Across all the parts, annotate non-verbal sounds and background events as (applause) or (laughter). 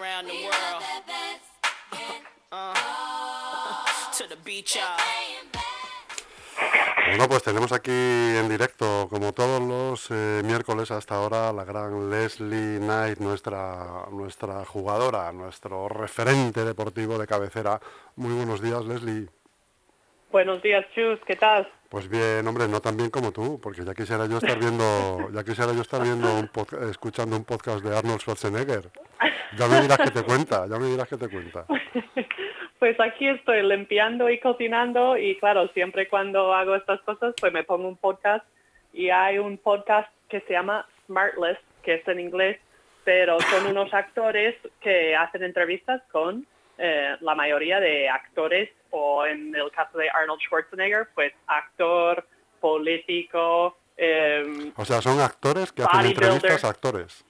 around the world. Uh, to the beach, y'all. Bueno, pues tenemos aquí en directo, como todos los eh, miércoles hasta ahora, la gran Leslie Knight, nuestra, nuestra jugadora, nuestro referente deportivo de cabecera. Muy buenos días, Leslie. Buenos días, Chus, ¿qué tal? Pues bien, hombre, no tan bien como tú, porque ya quisiera yo estar viendo, ya quisiera yo estar viendo un escuchando un podcast de Arnold Schwarzenegger. Ya me dirás que te cuenta, ya me dirás que te cuenta. Pues aquí estoy limpiando y cocinando y claro, siempre cuando hago estas cosas pues me pongo un podcast y hay un podcast que se llama Smartless, que es en inglés, pero son unos actores que hacen entrevistas con eh, la mayoría de actores o en el caso de Arnold Schwarzenegger, pues actor, político, eh, O sea, son actores que hacen entrevistas a actores.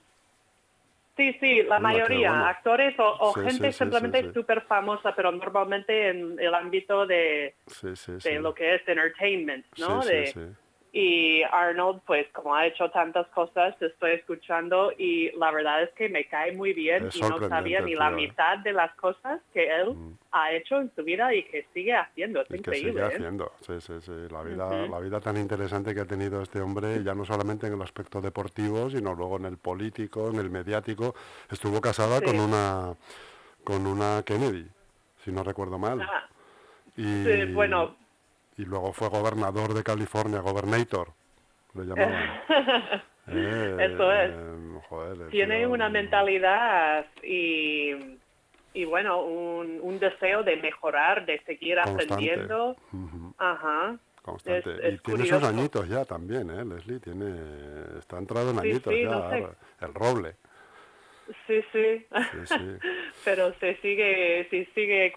Sí, sí, la mayoría, bueno. actores o, o Sí, gente sí, simplemente sí. súper famosa, pero normalmente en el ámbito de, de lo que es entertainment, ¿no? De-. Y Arnold, pues como ha hecho tantas cosas, te estoy escuchando y la verdad es que me cae muy bien Es y no sabía ni la ¿eh? mitad de las cosas que él ha hecho en su vida y que sigue haciendo. Es Y que increíble. sigue ¿eh? haciendo, sí, sí, sí. La vida, la vida tan interesante que ha tenido este hombre, ya no solamente en el aspecto deportivo, sino luego en el político, en el mediático. Estuvo casada Sí. con una con una Kennedy, si no recuerdo mal. Ah, Y, sí, bueno, y luego fue gobernador de California, gobernator, le llamaban. Eh, (laughs) Eso es. eh, joder, tiene una mm, mentalidad y, y bueno, un, un deseo de mejorar, de seguir Constante. ujú, Ajá. Constante. Es- y tiene sus añitos ya también, ¿eh, Leslie? Tiene, está entrado en Sí, añitos sí, ya, no sé. el roble. Sí, sí. (laughs) Pero se sigue, se sigue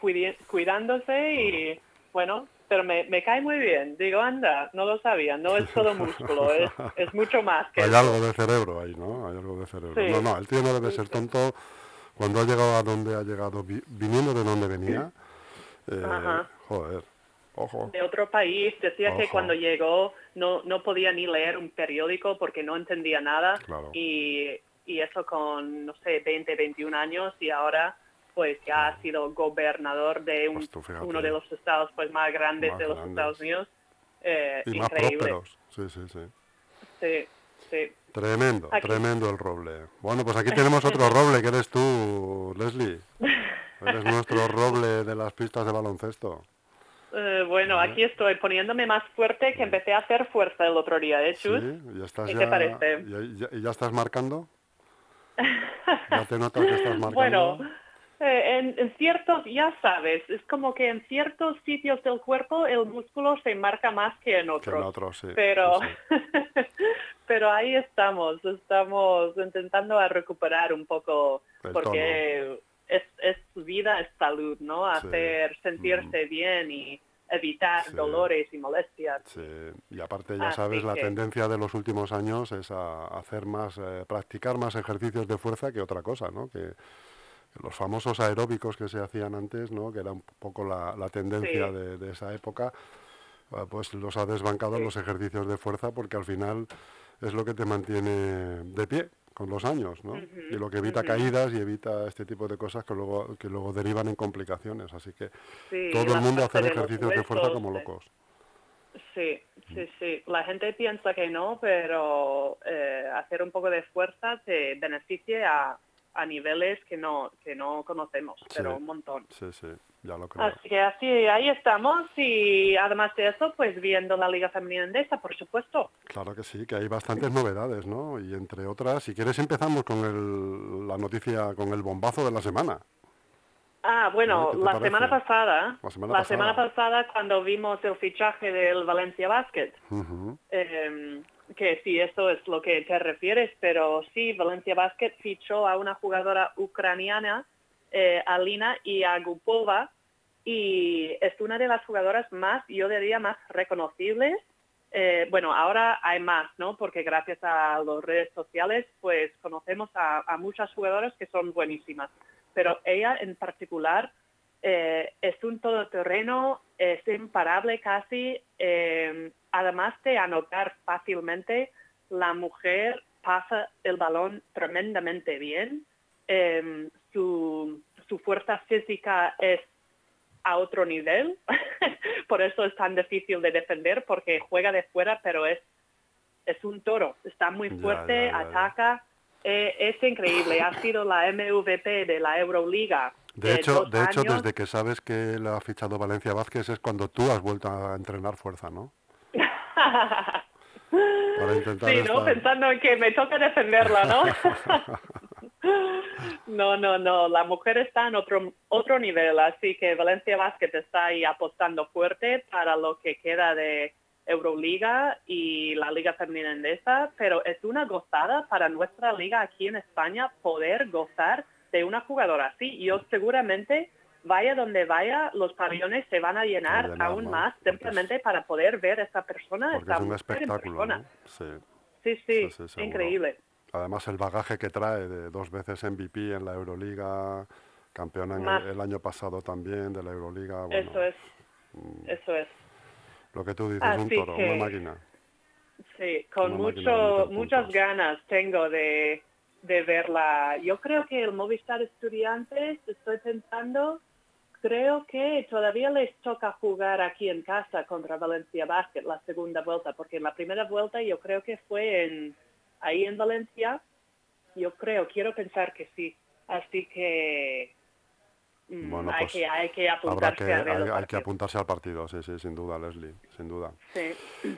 cuidándose y bueno, pero me, me cae muy bien. Digo, anda, no lo sabía, no es todo músculo, es, (laughs) es mucho más que Hay eso. algo de cerebro ahí, ¿no? Hay algo de cerebro. Sí. No, no, el tío no debe ser tonto cuando ha llegado a donde ha llegado, vi- viniendo de donde venía. eh, Ajá. joder, ojo. de otro país. Decía que Ojo. cuando llegó no, no podía ni leer un periódico porque no entendía nada. Claro. Y, y eso con, no sé, 20, 21 años y ahora pues ya ha sido gobernador de un- Pues uno de los estados pues más grandes Más de los grandes. Estados Unidos. Eh, Y más increíble. prósperos. Sí, sí, sí. Sí, sí. Tremendo, Aquí. tremendo el roble. Bueno, pues aquí (laughs) tenemos otro roble, que eres tú, Leslie. (laughs) Eres nuestro roble de las pistas de baloncesto. Eh, bueno, aquí estoy poniéndome más fuerte que empecé a hacer fuerza el otro día, ¿eh, Sí, Chus? ya estás ¿Qué ya, te parece? ya- ya- ¿Y ya estás marcando? (laughs) ¿Ya te notas que estás marcando? Bueno, eh, en, en ciertos, ya sabes, es como que en ciertos sitios del cuerpo el músculo se marca más que en que otros. en otros, sí. pero, sí, (laughs) pero ahí estamos, estamos intentando a recuperar un poco, El porque es, es vida, es salud, ¿no? Sí. Hacer sentirse bien y evitar Sí. dolores y molestias. sí. Y aparte, ya Así sabes, la tendencia de los últimos años es a hacer más, eh, practicar más ejercicios de fuerza que otra cosa, ¿no? Que los famosos aeróbicos que se hacían antes, ¿no? Que era un poco la, la tendencia Sí. de, de esa época, ah, pues los ha desbancado Sí. los ejercicios de fuerza porque al final es lo que te mantiene de pie con los años, ¿no? y lo que evita caídas y evita este tipo de cosas que luego que luego derivan en complicaciones. Así que Sí, todo el mundo de los ejercicios de fuerza como locos. Sí, sí, sí. La gente piensa que no, pero eh, hacer un poco de fuerza te beneficia a, a niveles que no que no conocemos, pero un montón. Sí, sí, ya lo creo. Así que así, ahí estamos y además de eso, pues viendo la Liga Femenina Endesa, por supuesto. Claro que sí, que hay bastantes novedades, ¿no? Y entre otras, si quieres empezamos con el, la noticia, con el bombazo de la semana. Ah, bueno, ¿Qué te la semana pasada, La semana la pasada. semana pasada cuando vimos el fichaje del Valencia Basket, Eh, que sí, eso es lo que te refieres, pero sí, Valencia Basket fichó a una jugadora ucraniana, eh, Alina Iagupova, y es una de las jugadoras más, yo diría, más reconocibles. Eh, bueno, ahora hay más, ¿no? Porque gracias a las redes sociales, pues conocemos a muchas jugadoras que son buenísimas. Pero ella en particular eh, es un todoterreno, es imparable casi. eh, además de anotar fácilmente, la mujer pasa el balón tremendamente bien. eh, su, su fuerza física es a otro nivel, (laughs) por eso es tan difícil de defender, porque juega de fuera, pero es, es un toro, está muy fuerte, ya, ya, ya. ataca, eh, es increíble, ha sido la MVP de la Euroliga. De hecho, de hecho, años. desde que sabes que le ha fichado Valencia Vázquez es cuando tú has vuelto a entrenar fuerza, ¿no? (laughs) Para intentar Sí, ¿no? Pensando en que me toca defenderla, ¿no? (laughs) no, no, no. La mujer está en otro, otro nivel, así que Valencia Basket está ahí apostando fuerte para lo que queda de Euroliga y la Liga Femenina Endesa, pero es una gozada para nuestra liga aquí en España poder gozar de una jugadora así. Yo seguramente vaya donde vaya, los pabellones se van a llenar, aún más simplemente para poder ver a esta persona. Esta es un espectáculo. ¿no? Sí. Sí, sí, Sí, sí, seguro. increíble. Además el bagaje que trae de dos veces MVP en la Euroliga, campeona en el, el año pasado también de la Euroliga. Bueno, eso es, mm, eso es. Lo que tú dices, un Así toro, que- una máquina. Sí, con mucho, muchas ganas tengo de, de verla. Yo creo que el Movistar Estudiantes, estoy pensando, creo que todavía les toca jugar aquí en casa contra Valencia Basket la segunda vuelta, porque en la primera vuelta yo creo que fue en ahí en Valencia. Yo creo, quiero pensar que sí. Así que Bueno, hay, pues que hay que Habrá apuntarse que, a ver hay, el hay que partido. apuntarse al partido, sí, sí, sin duda, Leslie, sin duda. Sí.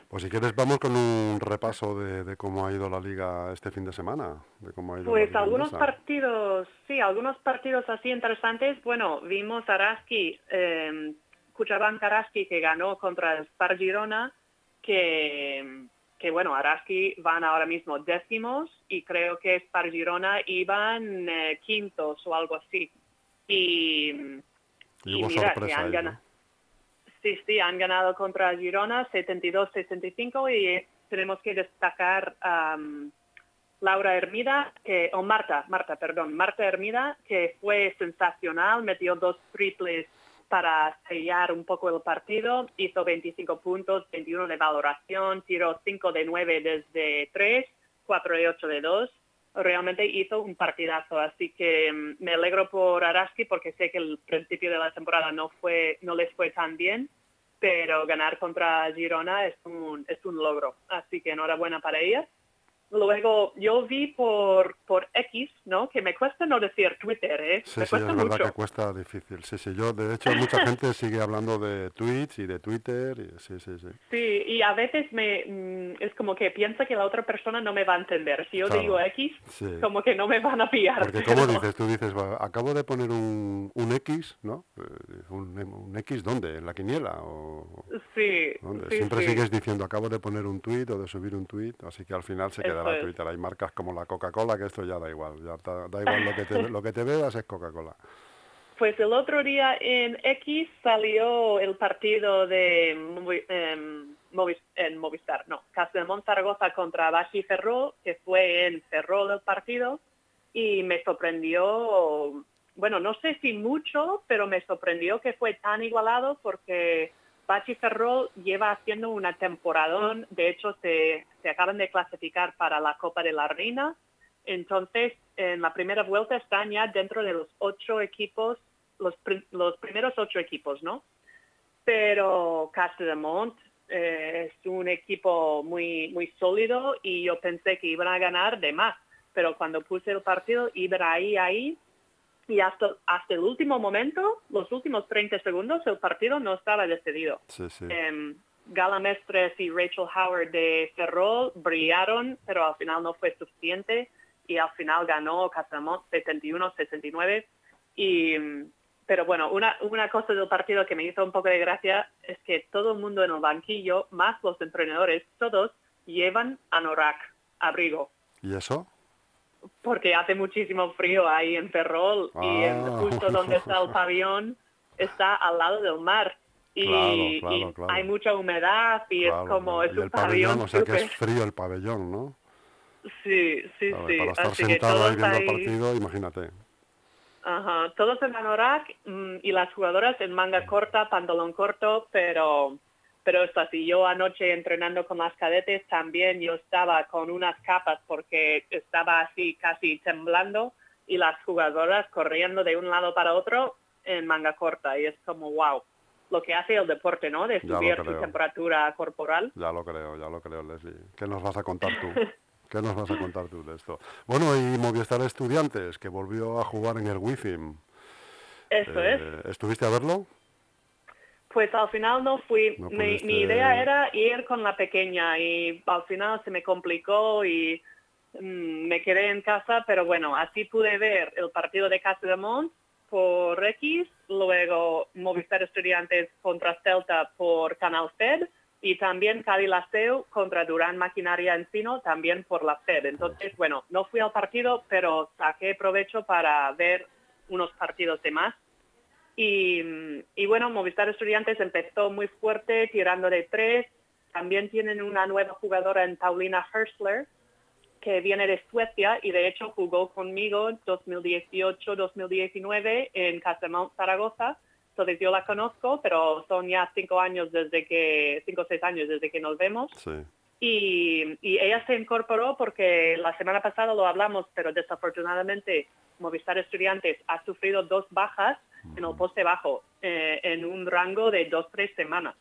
Pues si quieres vamos con un repaso de, de cómo ha ido la liga este fin de semana, de cómo ha ido Pues algunos partidos, sí, algunos partidos así interesantes. Bueno, vimos a Araski, eh, que ganó contra el Spar Girona, que, que bueno, Araski van ahora mismo décimos y creo que Spar Girona iban eh, quintos o algo así. Y, Y hubo mira, sorpresa han ahí, ganado. ¿no? Sí, sí, han ganado contra Girona 72-65 y tenemos que destacar am, Laura Hermida, que, o Marta, Marta, perdón, Marta Hermida, que fue sensacional, metió dos triples para sellar un poco el partido, hizo 25 puntos, 21 de valoración, tiró 5 de 9 desde 3, 4 de 8 de 2. Realmente hizo un partidazo, así que mm, me alegro por Araski porque sé que el principio de la temporada no fue, no les fue tan bien, pero ganar contra Girona es un, es un logro, así que enhorabuena para ellas. Luego yo vi por, por X, ¿no? Que me cuesta no decir Twitter, ¿eh? Sí, me sí, cuesta es verdad mucho. que cuesta difícil. Sí, sí, yo, de hecho, mucha (laughs) gente sigue hablando de tweets y de Twitter. Y, sí, sí, sí. Sí, y a veces me mm, es como que piensa que la otra persona no me va a entender. Si yo Claro, digo X, sí. como que no me van a pillar. Porque, ¿cómo pero- dices? Tú dices, "Va, acabo de poner un, un X, ¿no? Eh, Un, un X, ¿dónde? ¿En la quiniela? ¿O Sí, dónde? sí, Siempre sigues diciendo, acabo de poner un tuit o de subir un tuit, así que al final se Eso es. Twitter. Hay marcas como la Coca-Cola, que esto ya da igual. Ya da, da igual lo que, te, lo que te bebas es Coca-Cola. Pues el otro día en X salió el partido de Movi- em, en Movistar, no, Castellón Zaragoza contra Baxi Ferrol, que fue en Ferrol el partido, y me sorprendió, bueno, no sé si mucho, pero me sorprendió que fue tan igualado porque Baxi Ferrol lleva haciendo una temporadón, de hecho se, se acaban de clasificar para la Copa de la Reina, entonces, en la primera vuelta están ya dentro de los ocho equipos, los, los primeros ocho equipos, ¿no? Pero Castellamont eh, es un equipo muy, muy sólido y yo pensé que iban a ganar de más. Pero cuando puse el partido, iban ahí, ahí. Y hasta, hasta el último momento, los últimos 30 segundos, el partido no estaba decidido. Sí, sí. Em, Gala Mestres y Rachel Howard de Ferrol brillaron, pero al final no fue suficiente y al final ganó Casamont 71-69. Y, pero bueno, una, una cosa del partido que me hizo un poco de gracia es que todo el mundo en el banquillo, más los entrenadores, todos llevan anorak, abrigo, ¿Y eso? Porque hace muchísimo frío ahí en Ferrol y en- Ah. justo donde está el pabellón está al lado del mar. Y, Claro, claro, y claro. hay mucha humedad y es como, es y un el pabellón, pabellón o sea que súper- es frío el pabellón, ¿no? Sí, sí, ver, sí. para estar Así que sentado ahí viendo el ahí, partido, imagínate. ajá, todos en anorak mm, y las jugadoras en manga corta, pantalón corto, pero pero es así. Yo anoche entrenando con las cadetes también yo estaba con unas capas porque estaba así casi temblando y las jugadoras corriendo de un lado para otro en manga corta y es como wow lo que hace el deporte, ¿no? De subir su temperatura corporal. Ya lo creo, ya lo creo, Leslie. ¿Qué nos vas a contar tú? (laughs) ¿Qué nos vas a contar tú de esto? Bueno, y Movistar Estudiantes, que volvió a jugar en el Wi-Fi. Eso es. Eh, ¿Estuviste a verlo? Pues al final no fui. No mi, idea era ir con la pequeña y al final se me complicó y mm, me quedé en casa, pero bueno, así pude ver el partido de Casa de Mont por X, luego Movistar Estudiantes contra Celta por Canal Fed y también Cali contra Durán Maquinaria Encino también por la Fed. Entonces, bueno, no fui al partido, pero saqué provecho para ver unos partidos de más. Y, bueno, Movistar Estudiantes empezó muy fuerte, tirando de tres. También tienen una nueva jugadora en Paulina Hirschler, que viene de Suecia y de hecho jugó conmigo en 2018-2019 en Casamount, Zaragoza. Entonces yo la conozco, pero son ya cinco años desde que, cinco o seis años desde que nos vemos. Y, y ella se incorporó porque la semana pasada lo hablamos, pero desafortunadamente Movistar Estudiantes ha sufrido dos bajas en el poste bajo eh, en un rango de dos, tres semanas.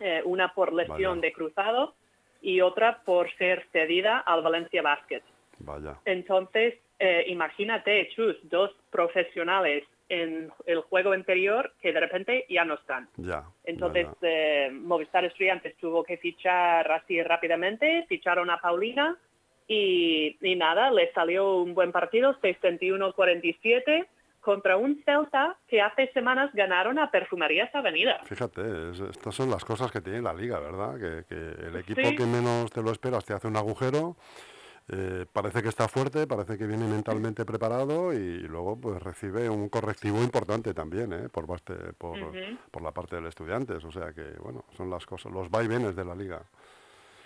Eh, una por lesión Vaya. de cruzado y otra por ser cedida al Valencia Basket. Vaya. Entonces, eh, imagínate, Chus, dos profesionales en el juego anterior que de repente ya no están. Ya. Entonces, eh, Movistar Estudiantes tuvo que fichar así rápidamente, ficharon a Paulina y, y nada, le salió un buen partido, 61-47, contra un Celta que hace semanas ganaron a Perfumerías Avenida. Fíjate, es- estas son las cosas que tiene la liga, ¿verdad? Que, que el equipo Sí. que menos te lo esperas te hace un agujero, eh, parece que está fuerte, parece que viene mentalmente preparado y luego pues recibe un correctivo importante también, ¿eh? Por, parte, por, por la parte del estudiantes. O sea que, bueno, son las cosas, los vaivenes de la liga,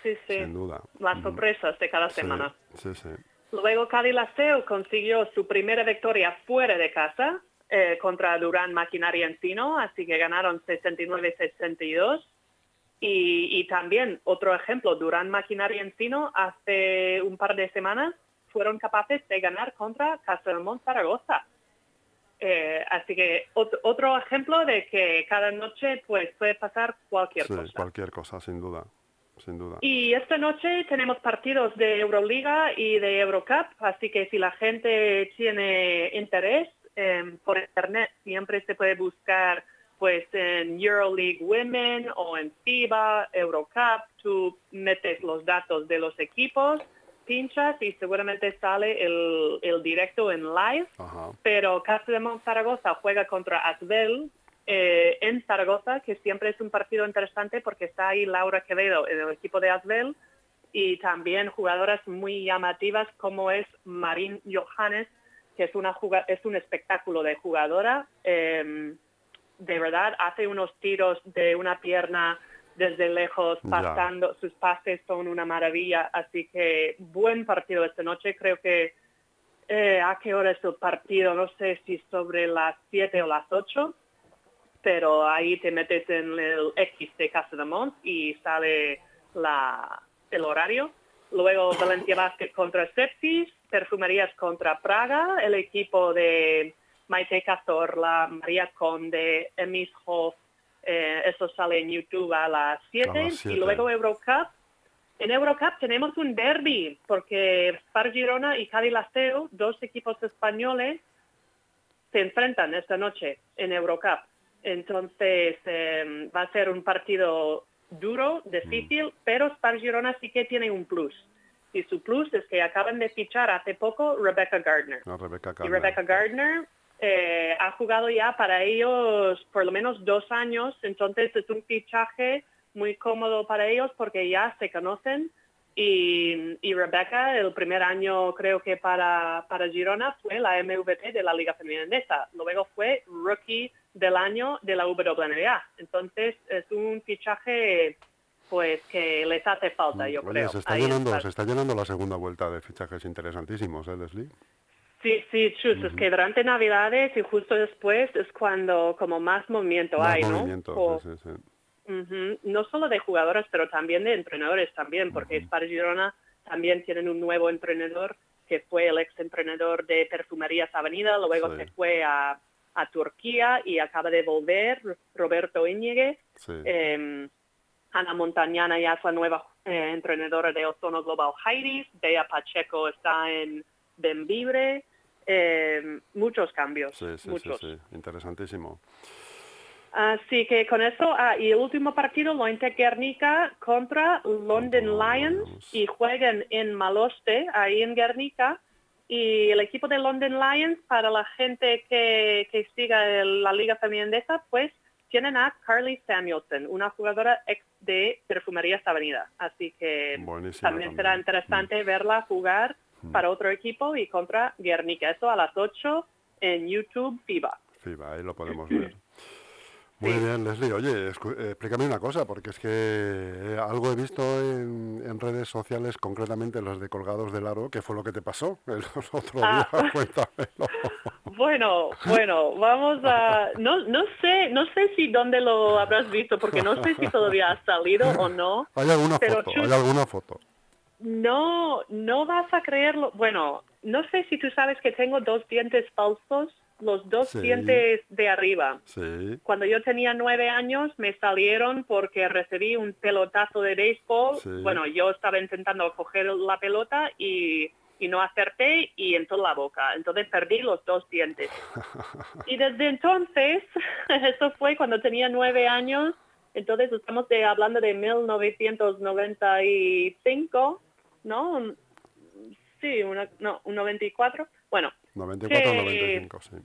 Sí, sí. sin duda. Las sorpresas de cada Sí, semana. Sí, sí. Luego Cali consiguió su primera victoria fuera de casa eh, contra Durán Maquinaria Encino, así que ganaron 69-62. Y, y también otro ejemplo, Durán Maquinaria Encino hace un par de semanas fueron capaces de ganar contra Castellón Zaragoza. Eh, así que ot- otro ejemplo de que cada noche pues puede pasar cualquier Sí, cosa. cualquier cosa, sin duda. Sin duda. Y esta noche tenemos partidos de Euroliga y de Eurocup, así que si la gente tiene interés eh, por internet, siempre se puede buscar pues en Euroleague Women o en FIBA, Eurocup, tú metes los datos de los equipos, pinchas y seguramente sale el, el directo en live Ajá. pero Castellón Zaragoza juega contra Asbel eh, en Zaragoza, que siempre es un partido interesante porque está ahí Laura Quevedo en el equipo de Asbel y también jugadoras muy llamativas como es Marín Johannes, que es, una es un espectáculo de jugadora. eh, de verdad, hace unos tiros de una pierna desde lejos, Ya. pasando, sus pases son una maravilla, así que buen partido esta noche, creo que eh, ¿A qué hora es el partido? No sé si sobre las 7 o las 8, pero ahí te metes en el X de Casa de Mont y sale la, el horario. Luego Valencia Basket contra Sepsis, Perfumerías contra Praga, el equipo de Maite Cazorla, María Conde, Emis Hoff, eh, eso sale en YouTube a las 7 A las y luego Eurocup en Eurocup tenemos un derby, porque Spar Girona y Cádiz Laseo, dos equipos españoles, se enfrentan esta noche en Eurocup. Entonces eh, va a ser un partido duro, difícil, pero Spar Girona sí que tiene un plus. Y su plus es que acaban de fichar hace poco Rebecca Gardner. A Rebeca Y Gardner. Rebecca Gardner eh, ha jugado ya para ellos por lo menos dos años, entonces es un fichaje muy cómodo para ellos porque ya se conocen. Y, y Rebecca, el primer año creo que para, para Girona fue la MVP de la Liga Femenina. Luego fue Rookie del año de la WNBA. Entonces es un fichaje pues que les hace falta, yo Oye, creo. se está, Ahí llenando, se está llenando la segunda vuelta de fichajes interesantísimos, ¿eh, Leslie? Sí, sí, chus, es que durante Navidades y justo después es cuando como más movimiento Más hay, ¿no? O- sí, sí, No solo de jugadoras, pero también de entrenadores también, porque Spar Girona también tienen un nuevo entrenador que fue el ex entrenador de Perfumerías Avenida, luego Sí. se fue a, a Turquía y acaba de volver, Roberto Íñiguez. Eh, Ana Montañana ya es la nueva eh, entrenadora de Ozono Global Heiris. Bea Pacheco está en Benvibre. Eh, muchos cambios. Sí, sí, sí, muchos. sí, interesantísimo. Así que con eso, ah, y el último partido lo Guernica contra London Lions y juegan en Maloste, ahí en Guernica. Y el equipo de London Lions, para la gente que, que siga la Liga Femenina, pues tienen a Carly Samuelson, una jugadora ex de Perfumerías Avenida. Así que Buenísimo también también. será interesante verla jugar para otro equipo y contra Guernica. Eso a las 8 en YouTube FIBA. FIBA, ahí lo podemos ver. Muy Sí. bien, Leslie. Oye, eh, explícame una cosa, porque es que eh, algo he visto en, en redes sociales, concretamente los de Colgados del Aro, que fue lo que te pasó (laughs) el otro Ah. día. (laughs) Cuéntamelo. Bueno, bueno, vamos a... No, no sé, no sé si dónde lo habrás visto, porque no sé si todavía ha salido o no. ¿Hay alguna Pero foto? chus- ¿Hay alguna foto? No, no vas a creerlo. Bueno, no sé si tú sabes que tengo dos dientes falsos, los dos Sí. dientes de arriba. Sí. Cuando yo tenía nueve años me salieron porque recibí un pelotazo de béisbol. Sí. Bueno, yo estaba intentando coger la pelota y, y no acerté y entró en la boca. Entonces perdí los dos dientes. (laughs) Y desde entonces, (laughs) eso fue cuando tenía nueve años. Entonces estamos de- hablando de 1995, ¿no? Sí, una, no, un 94. Bueno, 94 Que- 95, sí.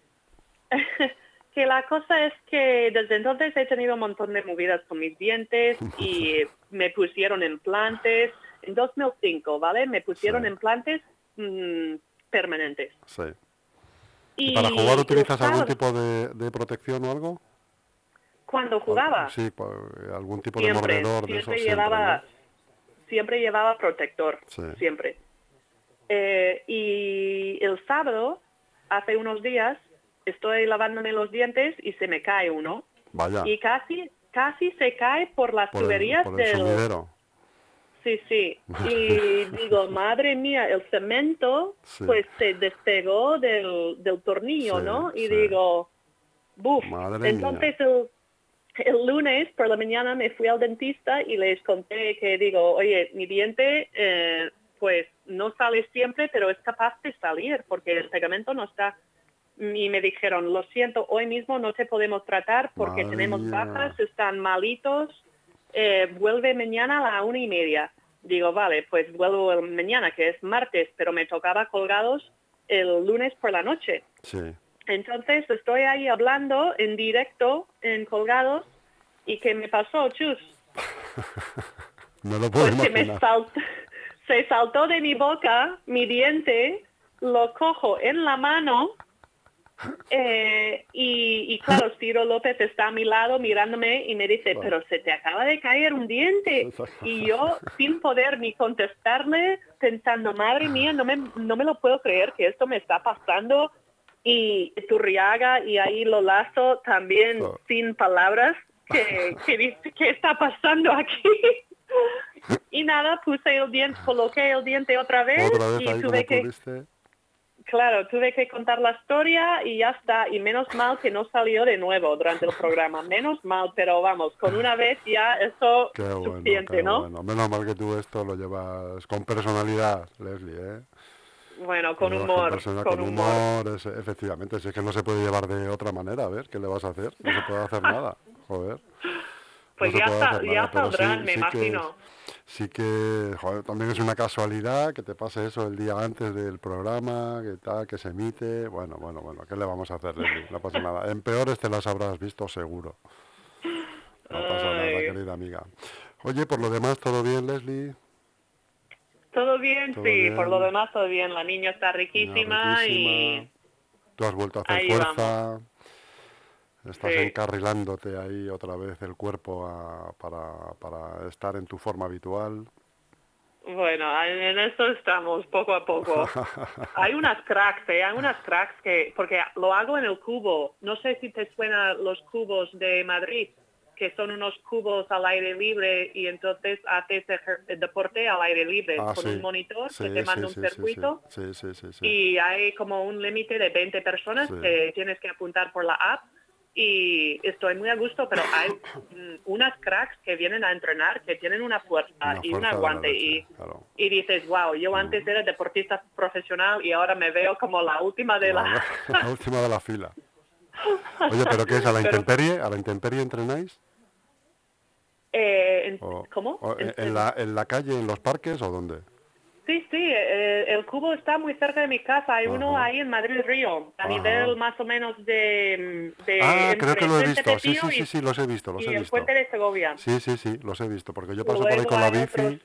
(laughs) que la cosa es que desde entonces he tenido un montón de movidas con mis dientes y (laughs) me pusieron implantes. En 2005, ¿vale? Me pusieron Sí. implantes mm, permanentes. sí. Y ¿Para jugar utilizas algún tipo de, de protección o algo? Cuando jugaba, Sí, pues, algún tipo de siempre, mordedor de siempre esos llevaba, siempre, siempre llevaba protector, Sí. siempre. Eh, y el sábado, hace unos días, estoy lavándome los dientes y se me cae uno. ¿no? Vaya, y casi casi se cae por las por el, tuberías por el del sí sí (laughs) y digo madre mía el cemento Sí. pues se despegó del, del tornillo Sí, no y digo buf Madre entonces el, (laughs) el lunes por la mañana me fui al dentista y les conté que digo oye mi diente eh, pues no sale siempre pero es capaz de salir porque el pegamento no está y me dijeron, lo siento, hoy mismo no te podemos tratar porque Madre tenemos mía. bajas, están malitos, eh, vuelve mañana a la una y media. Digo, vale, pues vuelvo el mañana, que es martes, pero me tocaba colgados el lunes por la noche. Sí. Entonces estoy ahí hablando en directo, en colgados, y ¿qué me pasó, chus? (laughs) No lo puedo Pues que me imaginar. salt- se saltó de mi boca mi diente, lo cojo en la mano eh, y, y claro, (laughs) Ciro López está a mi lado mirándome y me dice, pero se te acaba de caer un diente. (laughs) Y yo, sin poder ni contestarle, pensando, madre mía, no me, no me lo puedo creer que esto me está pasando. Y Turriaga y ahí lo lazo también sin palabras, que, (laughs) que dice, ¿qué está pasando aquí? Y nada, puse el diente, coloqué el diente otra vez, Otra vez y tuve que, pudiste. claro, tuve que contar la historia y ya está. Y menos mal que no salió de nuevo durante el programa. Menos mal, pero vamos, con una vez ya eso Qué bueno, suficiente, qué ¿no? bueno. Menos mal que tú esto lo llevas con personalidad, Leslie, ¿eh? Bueno, con humor, persona- con con humor. humor, es- efectivamente. Si es que no se puede llevar de otra manera, a ver, ¿qué le vas a hacer? No se puede hacer nada, (laughs) joder. Pues no ya, hacer ya sí- saldrán, me sí que es- imagino. sí que, joder, también es una casualidad que te pase eso el día antes del programa, que tal, que se emite. Bueno, bueno, bueno, ¿qué le vamos a hacer, Leslie? No pasa nada. En peores te las habrás visto seguro. No pasa nada, Ay. querida amiga. Oye, por lo demás, ¿todo bien, Leslie? Todo bien, Todo sí, bien. por lo demás todo bien. La niña está riquísima, riquísima. y Tú has vuelto a hacer Ahí fuerza. Estás Sí. encarrilándote ahí otra vez el cuerpo a- para, para estar en tu forma habitual. bueno, en eso estamos poco a poco. (laughs) Hay unas cracks, ¿eh? Hay unas cracks que, porque lo hago en el cubo. No sé si te suenan los cubos de Madrid. Que son unos cubos al aire libre y entonces haces ejer- deporte al aire libre Ah, con sí. un monitor Sí, que te manda sí, un circuito y hay como un límite de 20 personas que tienes que apuntar por la app y estoy muy a gusto, pero hay mm, unas cracks que vienen a entrenar que tienen una fuerza Una y un aguante y, claro. y dices, wow, yo antes era deportista profesional y ahora me veo como la última de la... La, (laughs) la última de la fila. Oye, ¿pero qué es? ¿A la intemperie? ¿A la intemperie entrenáis? Eh, O- ¿Cómo? o en, la, ¿En la calle, en los parques o dónde? Sí, sí, eh, el cubo está muy cerca de mi casa. Hay uno ahí en Madrid Río, a Ajá. nivel más o menos de... de Ah, creo que lo he visto. Sí, sí, sí, sí, los he visto, los y he el visto. puente de Segovia. Sí, sí, sí, los he visto, porque yo paso por ahí con la bici, otros-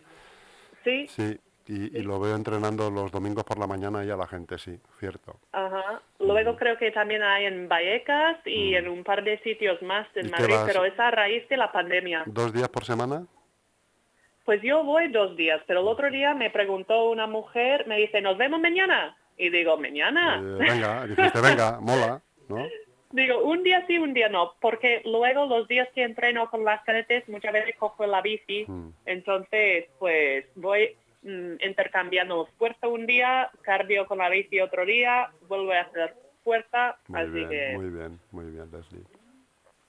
Sí, sí, y, y lo veo entrenando los domingos por la mañana y a la gente, sí, cierto. ajá. Luego creo que también hay en Vallecas y en un par de sitios más Mm. ¿Y en Madrid, pero es a raíz de la pandemia. ¿Dos días por semana? Pues yo voy dos días, pero el otro día me preguntó una mujer, me dice, ¿nos vemos mañana? Y digo, ¿mañana? Eh, venga, dijiste, venga, (laughs) mola, ¿no? Digo, un día sí, un día no, porque luego los días que entreno con las cadetes muchas veces cojo la bici, Mm. entonces pues voy mm, intercambiando fuerza un día, cardio con la bici otro día, vuelvo a hacer fuerza, Muy así bien, que muy bien, muy bien, Leslie.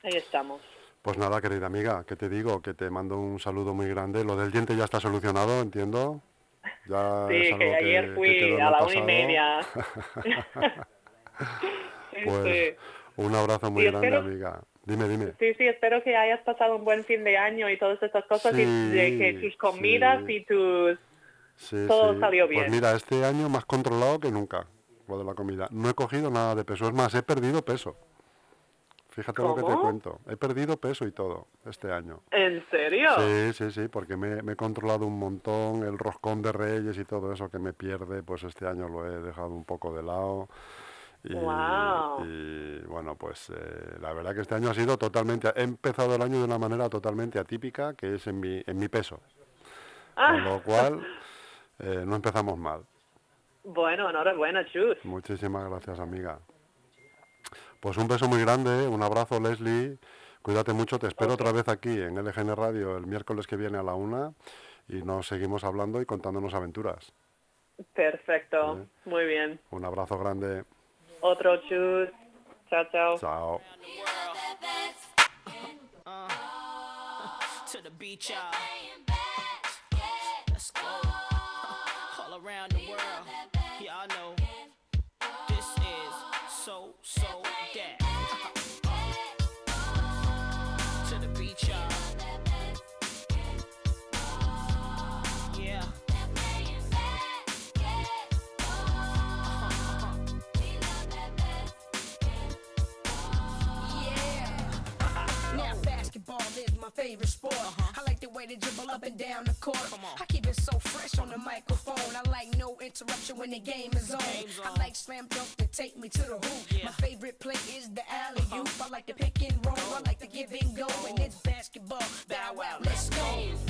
ahí estamos. Pues nada, querida amiga, ¿qué te digo? Que te mando un saludo muy grande. Lo del diente ya está solucionado, entiendo. Ya Sí, que ayer que fui a la una y media. (laughs) (laughs) Pues un abrazo muy grande, espero- amiga. Dime, dime. Sí, sí, espero que hayas pasado un buen fin de año y todas estas cosas y de que tus comidas sí. y tus... Sí, todo sí. salió Pues bien. mira, este año más controlado que nunca, lo de la comida. No he cogido nada de peso, es más, he perdido peso. Fíjate lo que te cuento. He perdido peso y todo este año. ¿En serio? Sí, sí, sí, porque me, me he controlado un montón, el roscón de reyes y todo eso que me pierde, pues este año lo he dejado un poco de lado. Y, Guau. y, bueno, pues eh, la verdad que este año ha sido totalmente, he empezado el año de una manera totalmente atípica, que es en mi, en mi peso. Ah, Con lo cual, (laughs) eh, no empezamos mal. Bueno, enhorabuena, Chus. Muchísimas gracias, amiga. Pues un beso muy grande, un abrazo, Leslie. Cuídate mucho, te espero otra vez aquí en LGN Radio el miércoles que viene a la una y nos seguimos hablando y contándonos aventuras. Perfecto, muy bien. Un abrazo grande. Otro Chus. Chao, chao. Chao. to the beach, y'all. Let's go. Around the world. Y'all know this is so, so my favorite sport. Uh-huh. I like the way they dribble up and down the court. I keep it so fresh on the microphone. I like no interruption when the game is on. On. I like slam dunk to take me to the hoop. Yeah. My favorite play is the alley oop. Uh-huh. I like the pick and roll. I like the give and go. And it's basketball. Bow wow, let's go.